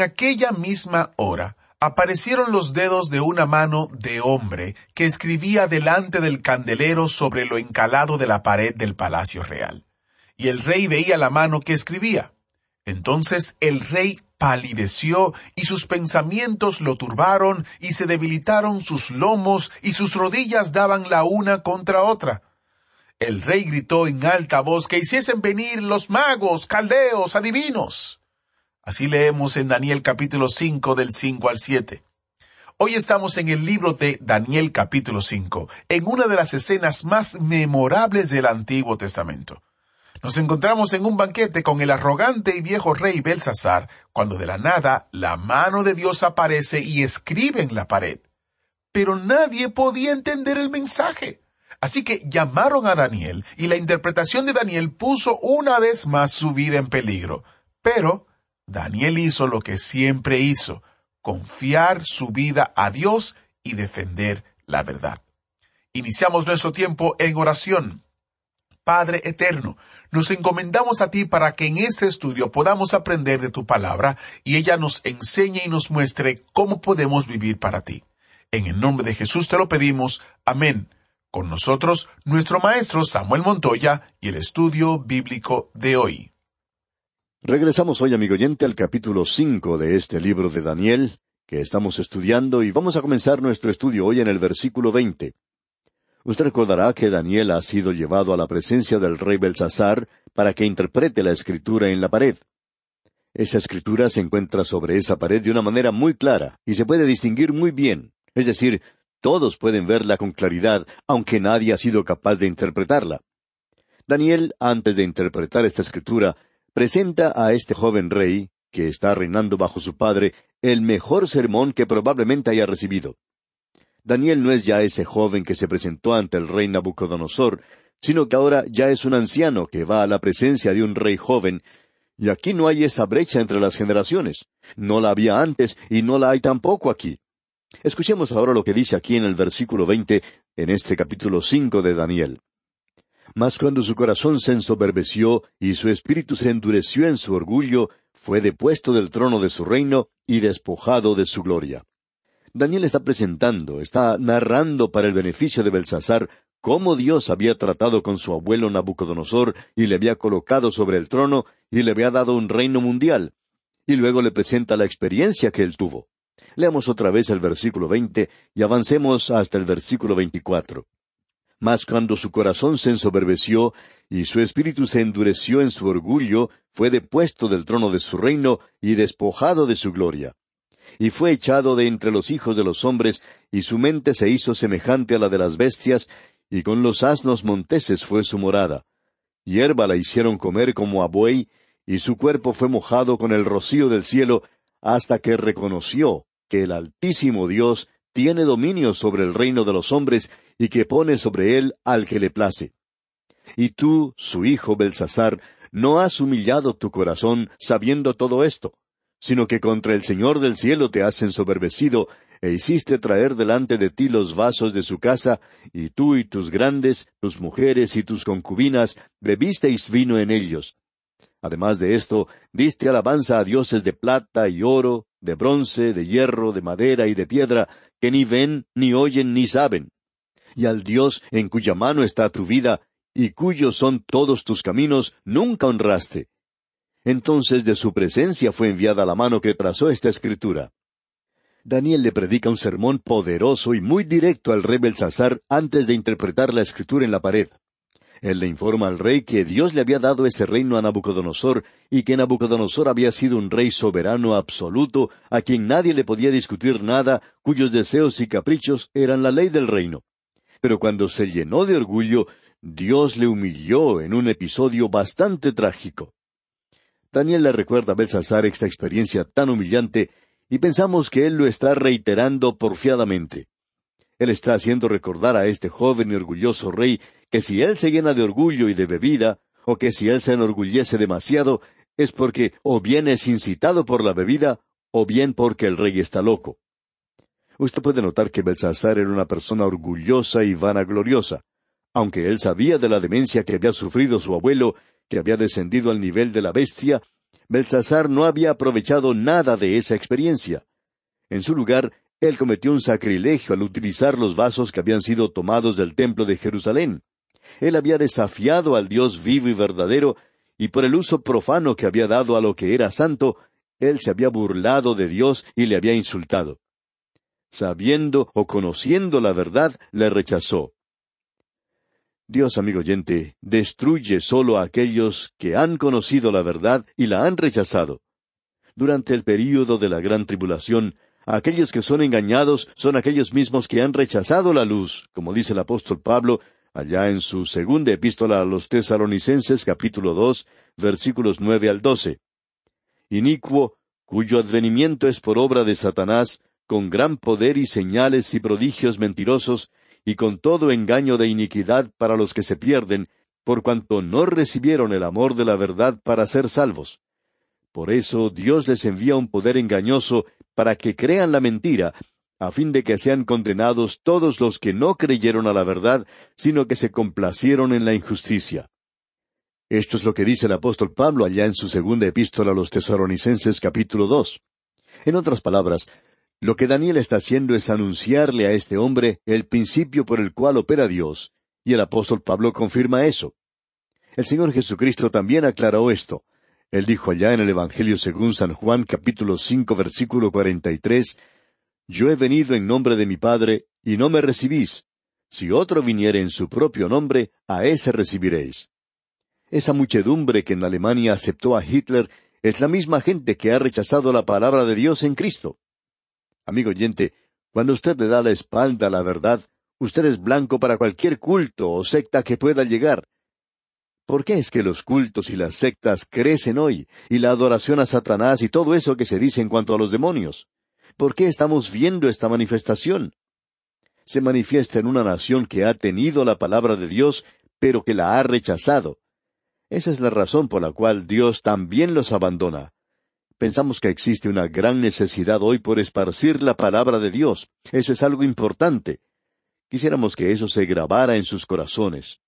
Aquella misma hora aparecieron los dedos de una mano de hombre que escribía delante del candelero sobre lo encalado de la pared del palacio real. Y el rey veía la mano que escribía. Entonces el rey palideció y sus pensamientos lo turbaron y se debilitaron sus lomos y sus rodillas daban la una contra otra. El rey gritó en alta voz que hiciesen venir los magos, caldeos, adivinos. Así leemos en Daniel capítulo 5 del 5 al 7. Hoy estamos en el libro de Daniel capítulo 5, en una de las escenas más memorables del Antiguo Testamento. Nos encontramos en un banquete con el arrogante y viejo rey Belsasar, cuando de la nada la mano de Dios aparece y escribe en la pared. Pero nadie podía entender el mensaje. Así que llamaron a Daniel y la interpretación de Daniel puso una vez más su vida en peligro. Pero Daniel hizo lo que siempre hizo, confiar su vida a Dios y defender la verdad. Iniciamos nuestro tiempo en oración. Padre eterno, nos encomendamos a ti para que en este estudio podamos aprender de tu palabra y ella nos enseñe y nos muestre cómo podemos vivir para ti. En el nombre de Jesús te lo pedimos. Amén. Con nosotros, nuestro maestro Samuel Montoya y el estudio bíblico de hoy. Regresamos hoy, amigo oyente, al capítulo cinco de este libro de Daniel, que estamos estudiando, y vamos a comenzar nuestro estudio hoy en el versículo veinte. Usted recordará que Daniel ha sido llevado a la presencia del rey Belsasar para que interprete la escritura en la pared. Esa escritura se encuentra sobre esa pared de una manera muy clara y se puede distinguir muy bien. Es decir, todos pueden verla con claridad, aunque nadie ha sido capaz de interpretarla. Daniel, antes de interpretar esta escritura, presenta a este joven rey, que está reinando bajo su padre, el mejor sermón que probablemente haya recibido. Daniel no es ya ese joven que se presentó ante el rey Nabucodonosor, sino que ahora ya es un anciano que va a la presencia de un rey joven, y aquí no hay esa brecha entre las generaciones. No la había antes y no la hay tampoco aquí. Escuchemos ahora lo que dice aquí en el versículo veinte, en este capítulo cinco de Daniel. Mas cuando su corazón se ensoberbeció y su espíritu se endureció en su orgullo, fue depuesto del trono de su reino y despojado de su gloria. Daniel está presentando, está narrando para el beneficio de Belsasar cómo Dios había tratado con su abuelo Nabucodonosor y le había colocado sobre el trono y le había dado un reino mundial. Y luego le presenta la experiencia que él tuvo. Leamos otra vez el versículo veinte y avancemos hasta el versículo veinticuatro. Mas cuando su corazón se ensoberbeció y su espíritu se endureció en su orgullo, fue depuesto del trono de su reino y despojado de su gloria y fue echado de entre los hijos de los hombres, y su mente se hizo semejante a la de las bestias, y con los asnos monteses fue su morada. Hierba la hicieron comer como a buey, y su cuerpo fue mojado con el rocío del cielo, hasta que reconoció que el Altísimo Dios tiene dominio sobre el reino de los hombres, y que pone sobre él al que le place. Y tú, su hijo Belsasar, no has humillado tu corazón sabiendo todo esto sino que contra el Señor del cielo te has ensoberbecido, e hiciste traer delante de ti los vasos de su casa, y tú y tus grandes, tus mujeres y tus concubinas, bebisteis vino en ellos. Además de esto, diste alabanza a dioses de plata y oro, de bronce, de hierro, de madera y de piedra, que ni ven, ni oyen, ni saben. Y al Dios en cuya mano está tu vida, y cuyos son todos tus caminos, nunca honraste entonces de su presencia fue enviada la mano que trazó esta escritura. Daniel le predica un sermón poderoso y muy directo al rey Belsasar antes de interpretar la escritura en la pared. Él le informa al rey que Dios le había dado ese reino a Nabucodonosor y que Nabucodonosor había sido un rey soberano absoluto a quien nadie le podía discutir nada, cuyos deseos y caprichos eran la ley del reino. Pero cuando se llenó de orgullo, Dios le humilló en un episodio bastante trágico. Daniel le recuerda a Belsasar esta experiencia tan humillante y pensamos que él lo está reiterando porfiadamente. Él está haciendo recordar a este joven y orgulloso rey que si él se llena de orgullo y de bebida, o que si él se enorgullece demasiado, es porque o bien es incitado por la bebida, o bien porque el rey está loco. Usted puede notar que Belsasar era una persona orgullosa y vanagloriosa. Aunque él sabía de la demencia que había sufrido su abuelo, que había descendido al nivel de la bestia, Belsasar no había aprovechado nada de esa experiencia. En su lugar, él cometió un sacrilegio al utilizar los vasos que habían sido tomados del templo de Jerusalén. Él había desafiado al Dios vivo y verdadero, y por el uso profano que había dado a lo que era santo, él se había burlado de Dios y le había insultado. Sabiendo o conociendo la verdad, le rechazó. Dios, amigo oyente, destruye solo a aquellos que han conocido la verdad y la han rechazado. Durante el período de la gran tribulación, aquellos que son engañados son aquellos mismos que han rechazado la luz, como dice el apóstol Pablo allá en su segunda epístola a los tesaronicenses capítulo dos versículos nueve al doce. Inicuo, cuyo advenimiento es por obra de Satanás, con gran poder y señales y prodigios mentirosos, y con todo engaño de iniquidad para los que se pierden, por cuanto no recibieron el amor de la verdad para ser salvos. Por eso Dios les envía un poder engañoso para que crean la mentira, a fin de que sean condenados todos los que no creyeron a la verdad, sino que se complacieron en la injusticia. Esto es lo que dice el apóstol Pablo allá en su segunda epístola a los tesalonicenses capítulo dos. En otras palabras, lo que Daniel está haciendo es anunciarle a este hombre el principio por el cual opera Dios, y el apóstol Pablo confirma eso. El Señor Jesucristo también aclaró esto. Él dijo allá en el Evangelio según San Juan capítulo cinco versículo cuarenta y tres Yo he venido en nombre de mi Padre, y no me recibís. Si otro viniere en su propio nombre, a ese recibiréis. Esa muchedumbre que en Alemania aceptó a Hitler es la misma gente que ha rechazado la palabra de Dios en Cristo. Amigo oyente, cuando usted le da la espalda a la verdad, usted es blanco para cualquier culto o secta que pueda llegar, ¿Por qué es que los cultos y las sectas crecen hoy, y la adoración a Satanás y todo eso que se dice en cuanto a los demonios? ¿Por qué estamos viendo esta manifestación? Se manifiesta en una nación que ha tenido la palabra de Dios, pero que la ha rechazado. Esa es la razón por la cual Dios también los abandona. Pensamos que existe una gran necesidad hoy por esparcir la palabra de Dios. Eso es algo importante. Quisiéramos que eso se grabara en sus corazones.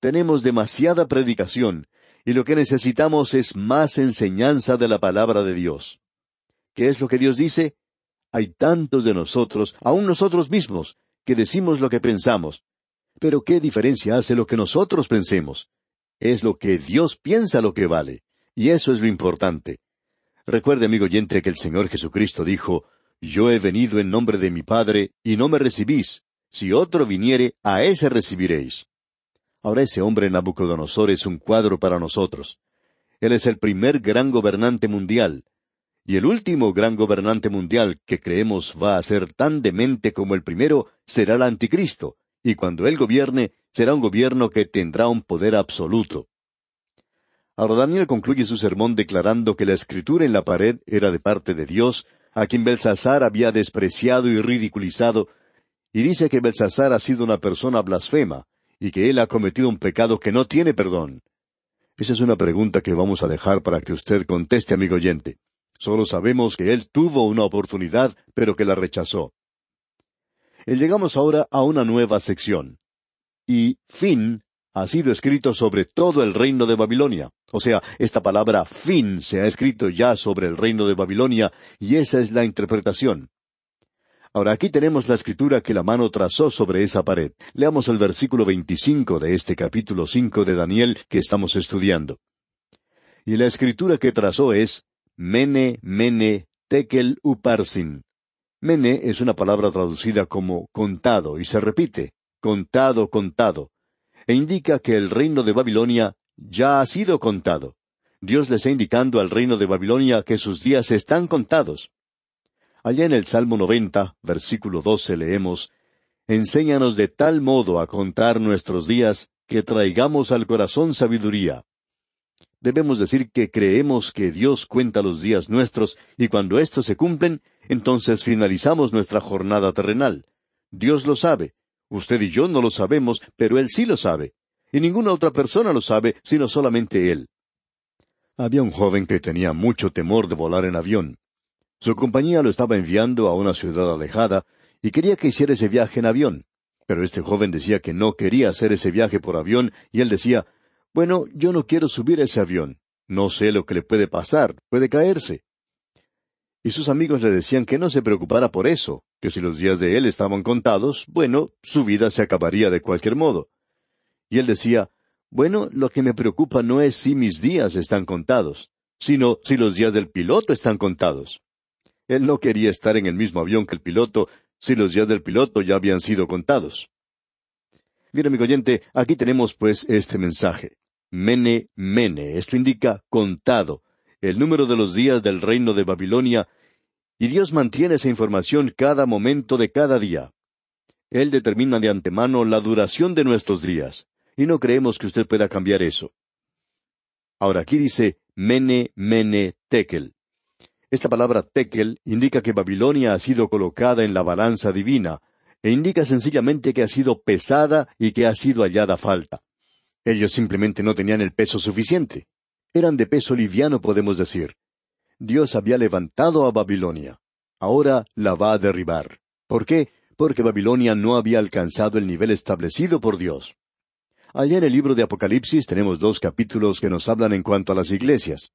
Tenemos demasiada predicación, y lo que necesitamos es más enseñanza de la palabra de Dios. ¿Qué es lo que Dios dice? Hay tantos de nosotros, aun nosotros mismos, que decimos lo que pensamos. Pero ¿qué diferencia hace lo que nosotros pensemos? Es lo que Dios piensa lo que vale, y eso es lo importante. Recuerde, amigo oyente, que el Señor Jesucristo dijo, Yo he venido en nombre de mi Padre, y no me recibís. Si otro viniere, a ese recibiréis. Ahora ese hombre Nabucodonosor es un cuadro para nosotros. Él es el primer gran gobernante mundial. Y el último gran gobernante mundial que creemos va a ser tan demente como el primero será el anticristo, y cuando él gobierne, será un gobierno que tendrá un poder absoluto. Ahora Daniel concluye su sermón declarando que la escritura en la pared era de parte de Dios, a quien Belsasar había despreciado y ridiculizado, y dice que Belsasar ha sido una persona blasfema, y que él ha cometido un pecado que no tiene perdón? Esa es una pregunta que vamos a dejar para que usted conteste, amigo oyente. Solo sabemos que él tuvo una oportunidad, pero que la rechazó. Y llegamos ahora a una nueva sección. Y fin ha sido escrito sobre todo el reino de Babilonia. O sea, esta palabra fin se ha escrito ya sobre el reino de Babilonia, y esa es la interpretación. Ahora aquí tenemos la escritura que la mano trazó sobre esa pared. Leamos el versículo veinticinco de este capítulo cinco de Daniel que estamos estudiando. Y la escritura que trazó es Mene, Mene, Tekel Uparsin. Mene es una palabra traducida como contado y se repite, contado, contado, e indica que el reino de Babilonia ya ha sido contado. Dios le está indicando al reino de Babilonia que sus días están contados. Allá en el Salmo noventa, versículo doce, leemos Enséñanos de tal modo a contar nuestros días que traigamos al corazón sabiduría. debemos decir que creemos que Dios cuenta los días nuestros y cuando éstos se cumplen, entonces finalizamos nuestra jornada terrenal. Dios lo sabe. Usted y yo no lo sabemos, pero Él sí lo sabe. Y ninguna otra persona lo sabe, sino solamente Él. Había un joven que tenía mucho temor de volar en avión. Su compañía lo estaba enviando a una ciudad alejada y quería que hiciera ese viaje en avión. Pero este joven decía que no quería hacer ese viaje por avión y él decía, bueno, yo no quiero subir a ese avión. No sé lo que le puede pasar, puede caerse. Y sus amigos le decían que no se preocupara por eso, que si los días de él estaban contados, bueno, su vida se acabaría de cualquier modo. Y él decía, bueno, lo que me preocupa no es si mis días están contados, sino si los días del piloto están contados. Él no quería estar en el mismo avión que el piloto si los días del piloto ya habían sido contados. Mira, amigo oyente, aquí tenemos pues este mensaje. Mene, mene. Esto indica contado, el número de los días del reino de Babilonia, y Dios mantiene esa información cada momento de cada día. Él determina de antemano la duración de nuestros días, y no creemos que usted pueda cambiar eso. Ahora aquí dice Mene, Mene, Tekel. Esta palabra Tekel indica que Babilonia ha sido colocada en la balanza divina, e indica sencillamente que ha sido pesada y que ha sido hallada falta. Ellos simplemente no tenían el peso suficiente. Eran de peso liviano, podemos decir. Dios había levantado a Babilonia. Ahora la va a derribar. ¿Por qué? Porque Babilonia no había alcanzado el nivel establecido por Dios. Allá en el libro de Apocalipsis tenemos dos capítulos que nos hablan en cuanto a las iglesias.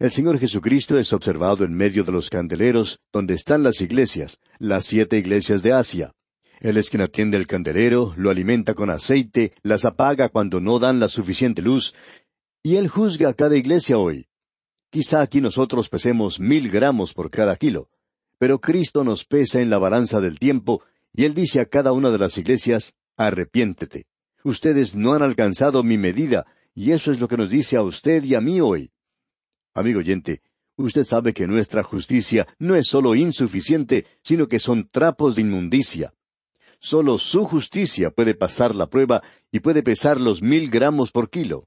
El Señor Jesucristo es observado en medio de los candeleros donde están las iglesias, las siete iglesias de Asia. Él es quien atiende el candelero, lo alimenta con aceite, las apaga cuando no dan la suficiente luz, y Él juzga a cada iglesia hoy. Quizá aquí nosotros pesemos mil gramos por cada kilo, pero Cristo nos pesa en la balanza del tiempo, y Él dice a cada una de las iglesias, arrepiéntete. Ustedes no han alcanzado mi medida, y eso es lo que nos dice a usted y a mí hoy. Amigo oyente, usted sabe que nuestra justicia no es solo insuficiente, sino que son trapos de inmundicia. Solo su justicia puede pasar la prueba y puede pesar los mil gramos por kilo.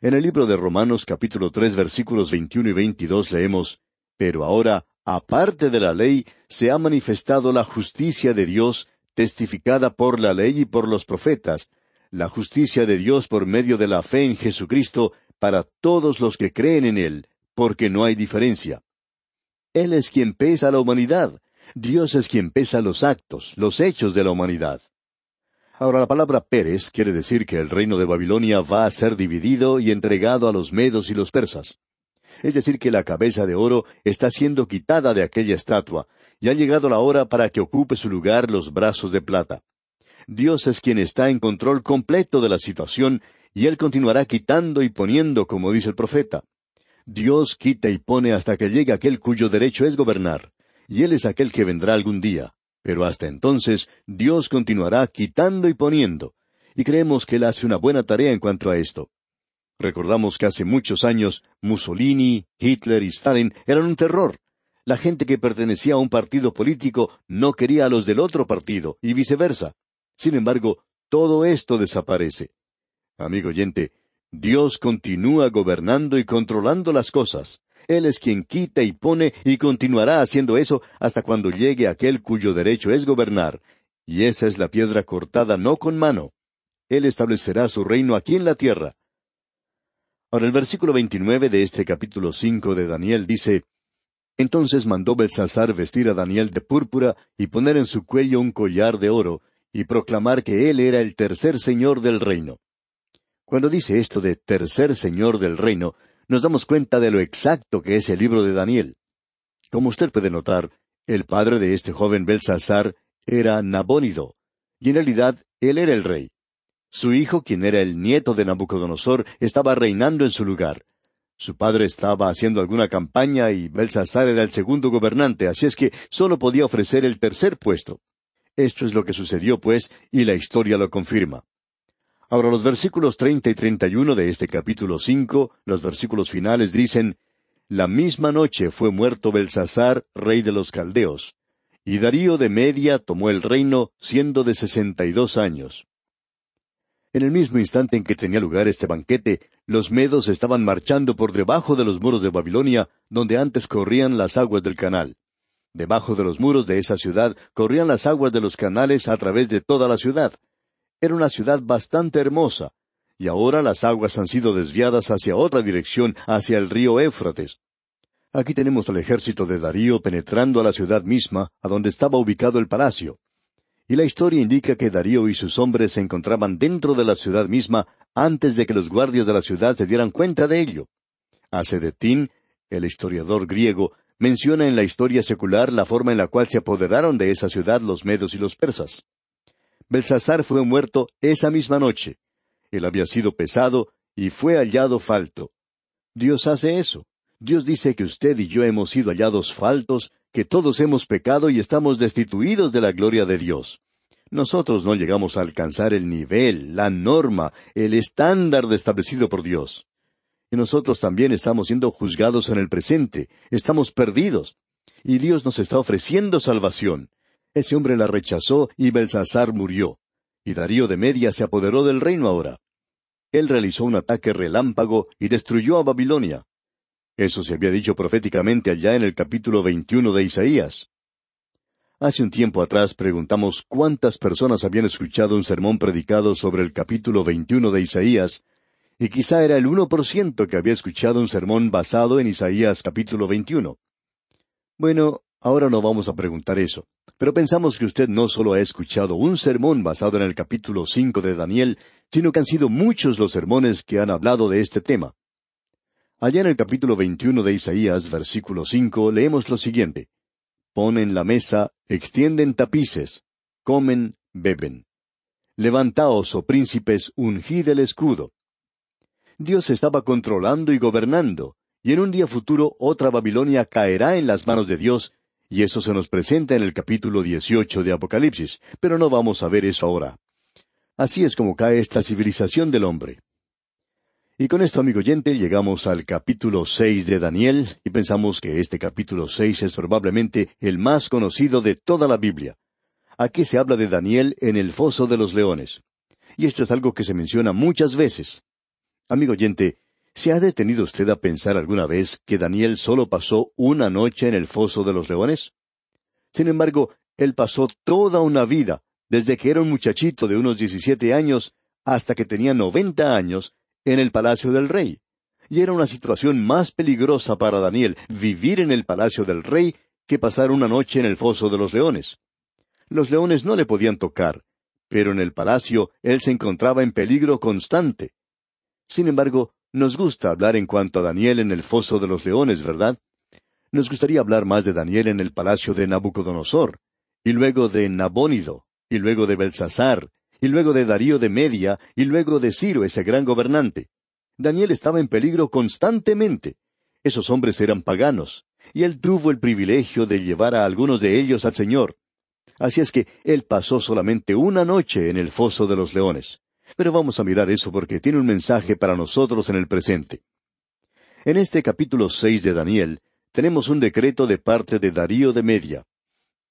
En el libro de Romanos capítulo tres versículos veintiuno y veintidós leemos Pero ahora, aparte de la ley, se ha manifestado la justicia de Dios, testificada por la ley y por los profetas, la justicia de Dios por medio de la fe en Jesucristo para todos los que creen en Él, porque no hay diferencia. Él es quien pesa la humanidad, Dios es quien pesa los actos, los hechos de la humanidad. Ahora la palabra Pérez quiere decir que el reino de Babilonia va a ser dividido y entregado a los medos y los persas. Es decir, que la cabeza de oro está siendo quitada de aquella estatua, y ha llegado la hora para que ocupe su lugar los brazos de plata. Dios es quien está en control completo de la situación, y Él continuará quitando y poniendo, como dice el profeta. Dios quita y pone hasta que llegue aquel cuyo derecho es gobernar y Él es aquel que vendrá algún día. Pero hasta entonces Dios continuará quitando y poniendo, y creemos que Él hace una buena tarea en cuanto a esto. Recordamos que hace muchos años Mussolini, Hitler y Stalin eran un terror. La gente que pertenecía a un partido político no quería a los del otro partido, y viceversa. Sin embargo, todo esto desaparece. Amigo oyente, Dios continúa gobernando y controlando las cosas. Él es quien quita y pone y continuará haciendo eso hasta cuando llegue aquel cuyo derecho es gobernar. Y esa es la piedra cortada no con mano. Él establecerá su reino aquí en la tierra. Ahora el versículo veintinueve de este capítulo cinco de Daniel dice Entonces mandó Belsasar vestir a Daniel de púrpura y poner en su cuello un collar de oro, y proclamar que él era el tercer señor del reino. Cuando dice esto de tercer señor del reino, nos damos cuenta de lo exacto que es el libro de Daniel. Como usted puede notar, el padre de este joven Belsasar era Nabónido, y en realidad él era el rey. Su hijo, quien era el nieto de Nabucodonosor, estaba reinando en su lugar. Su padre estaba haciendo alguna campaña y Belsasar era el segundo gobernante, así es que solo podía ofrecer el tercer puesto. Esto es lo que sucedió, pues, y la historia lo confirma. Ahora los versículos treinta y treinta y uno de este capítulo cinco, los versículos finales dicen La misma noche fue muerto Belsasar, rey de los caldeos, y Darío de Media tomó el reino, siendo de sesenta y dos años. En el mismo instante en que tenía lugar este banquete, los medos estaban marchando por debajo de los muros de Babilonia, donde antes corrían las aguas del canal. Debajo de los muros de esa ciudad corrían las aguas de los canales a través de toda la ciudad. Era una ciudad bastante hermosa, y ahora las aguas han sido desviadas hacia otra dirección, hacia el río Éufrates. Aquí tenemos al ejército de Darío penetrando a la ciudad misma, a donde estaba ubicado el palacio. Y la historia indica que Darío y sus hombres se encontraban dentro de la ciudad misma antes de que los guardias de la ciudad se dieran cuenta de ello. Acedetín, el historiador griego, menciona en la historia secular la forma en la cual se apoderaron de esa ciudad los medos y los persas. Belsasar fue muerto esa misma noche. Él había sido pesado y fue hallado falto. Dios hace eso. Dios dice que usted y yo hemos sido hallados faltos que todos hemos pecado y estamos destituidos de la gloria de Dios. Nosotros no llegamos a alcanzar el nivel, la norma, el estándar establecido por Dios. Y nosotros también estamos siendo juzgados en el presente, estamos perdidos. Y Dios nos está ofreciendo salvación. Ese hombre la rechazó y Belsasar murió. Y Darío de Media se apoderó del reino ahora. Él realizó un ataque relámpago y destruyó a Babilonia. Eso se había dicho proféticamente allá en el capítulo 21 de Isaías. Hace un tiempo atrás preguntamos cuántas personas habían escuchado un sermón predicado sobre el capítulo 21 de Isaías, y quizá era el uno por ciento que había escuchado un sermón basado en Isaías capítulo 21. Bueno, ahora no vamos a preguntar eso, pero pensamos que usted no solo ha escuchado un sermón basado en el capítulo 5 de Daniel, sino que han sido muchos los sermones que han hablado de este tema. Allá en el capítulo 21 de Isaías, versículo 5, leemos lo siguiente. Ponen la mesa, extienden tapices, comen, beben. Levantaos, oh príncipes, ungid el escudo. Dios estaba controlando y gobernando, y en un día futuro otra Babilonia caerá en las manos de Dios, y eso se nos presenta en el capítulo 18 de Apocalipsis, pero no vamos a ver eso ahora. Así es como cae esta civilización del hombre. Y con esto, amigo oyente, llegamos al capítulo seis de Daniel, y pensamos que este capítulo seis es probablemente el más conocido de toda la Biblia. Aquí se habla de Daniel en el foso de los leones. Y esto es algo que se menciona muchas veces. Amigo oyente, ¿se ha detenido usted a pensar alguna vez que Daniel solo pasó una noche en el foso de los leones? Sin embargo, él pasó toda una vida, desde que era un muchachito de unos diecisiete años hasta que tenía noventa años, en el palacio del rey. Y era una situación más peligrosa para Daniel vivir en el palacio del rey que pasar una noche en el foso de los leones. Los leones no le podían tocar, pero en el palacio él se encontraba en peligro constante. Sin embargo, nos gusta hablar en cuanto a Daniel en el foso de los leones, ¿verdad? Nos gustaría hablar más de Daniel en el palacio de Nabucodonosor, y luego de Nabónido, y luego de Belsasar, y luego de Darío de Media, y luego de Ciro, ese gran gobernante. Daniel estaba en peligro constantemente. Esos hombres eran paganos, y él tuvo el privilegio de llevar a algunos de ellos al Señor. Así es que él pasó solamente una noche en el foso de los leones. Pero vamos a mirar eso porque tiene un mensaje para nosotros en el presente. En este capítulo seis de Daniel tenemos un decreto de parte de Darío de Media.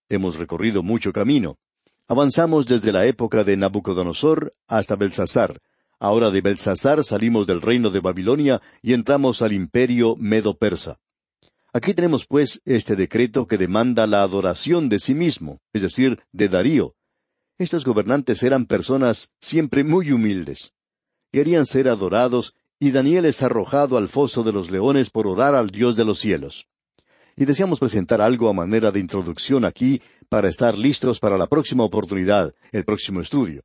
Hemos recorrido mucho camino. Avanzamos desde la época de Nabucodonosor hasta Belsasar. Ahora de Belsasar salimos del reino de Babilonia y entramos al imperio medo-persa. Aquí tenemos pues este decreto que demanda la adoración de sí mismo, es decir, de Darío. Estos gobernantes eran personas siempre muy humildes. Querían ser adorados y Daniel es arrojado al foso de los leones por orar al Dios de los cielos. Y deseamos presentar algo a manera de introducción aquí para estar listos para la próxima oportunidad, el próximo estudio.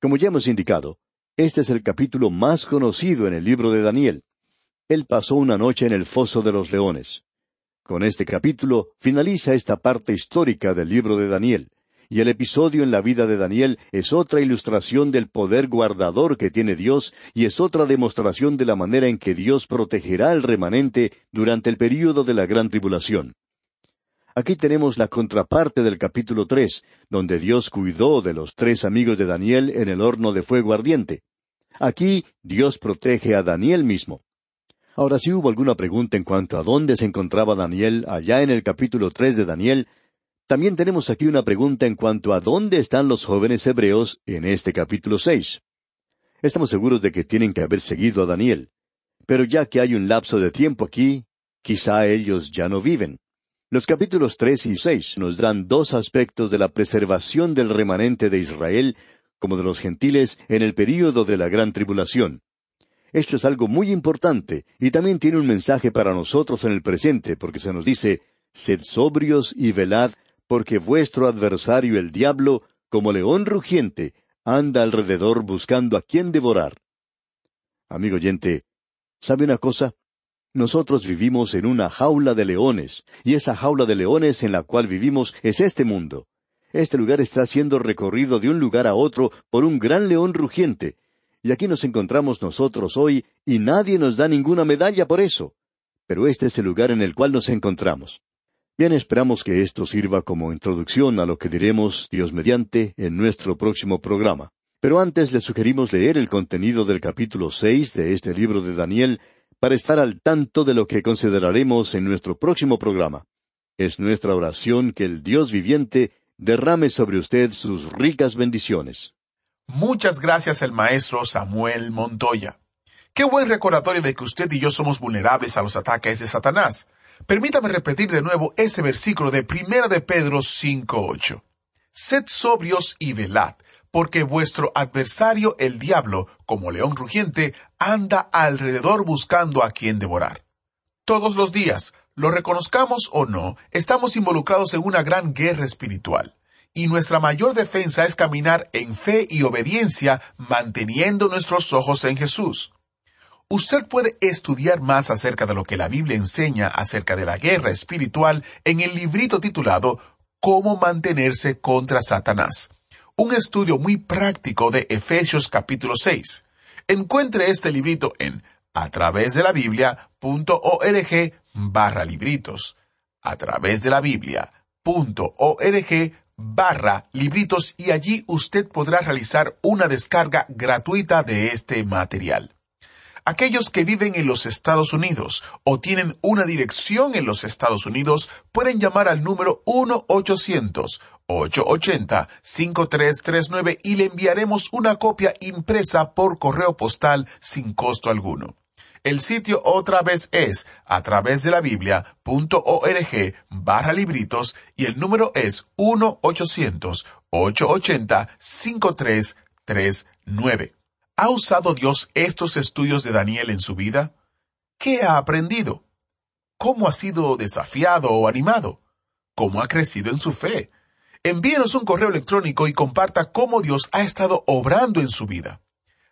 Como ya hemos indicado, este es el capítulo más conocido en el libro de Daniel. Él pasó una noche en el foso de los leones. Con este capítulo finaliza esta parte histórica del libro de Daniel, y el episodio en la vida de Daniel es otra ilustración del poder guardador que tiene Dios y es otra demostración de la manera en que Dios protegerá al remanente durante el período de la gran tribulación. Aquí tenemos la contraparte del capítulo tres, donde Dios cuidó de los tres amigos de Daniel en el horno de fuego ardiente. Aquí Dios protege a Daniel mismo. Ahora, si hubo alguna pregunta en cuanto a dónde se encontraba Daniel allá en el capítulo tres de Daniel, también tenemos aquí una pregunta en cuanto a dónde están los jóvenes hebreos en este capítulo seis. Estamos seguros de que tienen que haber seguido a Daniel. Pero ya que hay un lapso de tiempo aquí, quizá ellos ya no viven. Los capítulos tres y seis nos dan dos aspectos de la preservación del remanente de Israel como de los gentiles en el período de la gran tribulación. Esto es algo muy importante y también tiene un mensaje para nosotros en el presente, porque se nos dice, Sed sobrios y velad, porque vuestro adversario el diablo, como león rugiente, anda alrededor buscando a quien devorar. Amigo oyente, ¿sabe una cosa? Nosotros vivimos en una jaula de leones, y esa jaula de leones en la cual vivimos es este mundo. Este lugar está siendo recorrido de un lugar a otro por un gran león rugiente, y aquí nos encontramos nosotros hoy y nadie nos da ninguna medalla por eso. Pero este es el lugar en el cual nos encontramos. Bien, esperamos que esto sirva como introducción a lo que diremos, Dios mediante, en nuestro próximo programa. Pero antes le sugerimos leer el contenido del capítulo seis de este libro de Daniel para estar al tanto de lo que consideraremos en nuestro próximo programa. Es nuestra oración que el Dios viviente derrame sobre usted sus ricas bendiciones. Muchas gracias el maestro Samuel Montoya. Qué buen recordatorio de que usted y yo somos vulnerables a los ataques de Satanás. Permítame repetir de nuevo ese versículo de Primera de Pedro 5.8. Sed sobrios y velad, porque vuestro adversario el diablo, como león rugiente, anda alrededor buscando a quien devorar. Todos los días, lo reconozcamos o no, estamos involucrados en una gran guerra espiritual y nuestra mayor defensa es caminar en fe y obediencia manteniendo nuestros ojos en Jesús. Usted puede estudiar más acerca de lo que la Biblia enseña acerca de la guerra espiritual en el librito titulado Cómo mantenerse contra Satanás. Un estudio muy práctico de Efesios capítulo 6. Encuentre este librito en a través de la Biblia.org barra libritos. A través de la Biblia.org barra libritos y allí usted podrá realizar una descarga gratuita de este material. Aquellos que viven en los Estados Unidos o tienen una dirección en los Estados Unidos pueden llamar al número 1-800-880-5339 y le enviaremos una copia impresa por correo postal sin costo alguno. El sitio otra vez es a través de la Biblia.org barra libritos y el número es 1-800-880-5339. ¿Ha usado Dios estos estudios de Daniel en su vida? ¿Qué ha aprendido? ¿Cómo ha sido desafiado o animado? ¿Cómo ha crecido en su fe? Envíenos un correo electrónico y comparta cómo Dios ha estado obrando en su vida.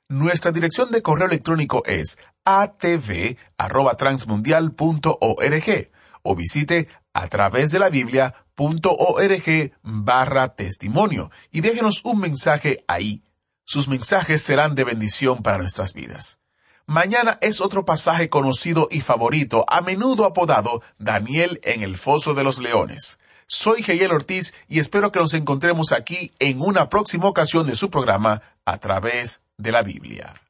Nuestra dirección de correo electrónico es atv@transmundial.org o visite a través de la Biblia.org barra testimonio y déjenos un mensaje ahí. Sus mensajes serán de bendición para nuestras vidas. Mañana es otro pasaje conocido y favorito, a menudo apodado Daniel en el foso de los leones. Soy Geyel Ortiz y espero que nos encontremos aquí en una próxima ocasión de su programa a través de la Biblia.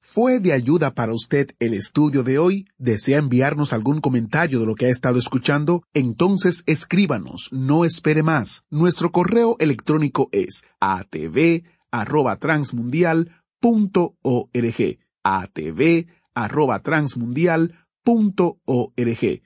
¿Fue de ayuda para usted el estudio de hoy? ¿Desea enviarnos algún comentario de lo que ha estado escuchando? Entonces escríbanos, no espere más. Nuestro correo electrónico es atv@transmundial.org. atv@transmundial.org.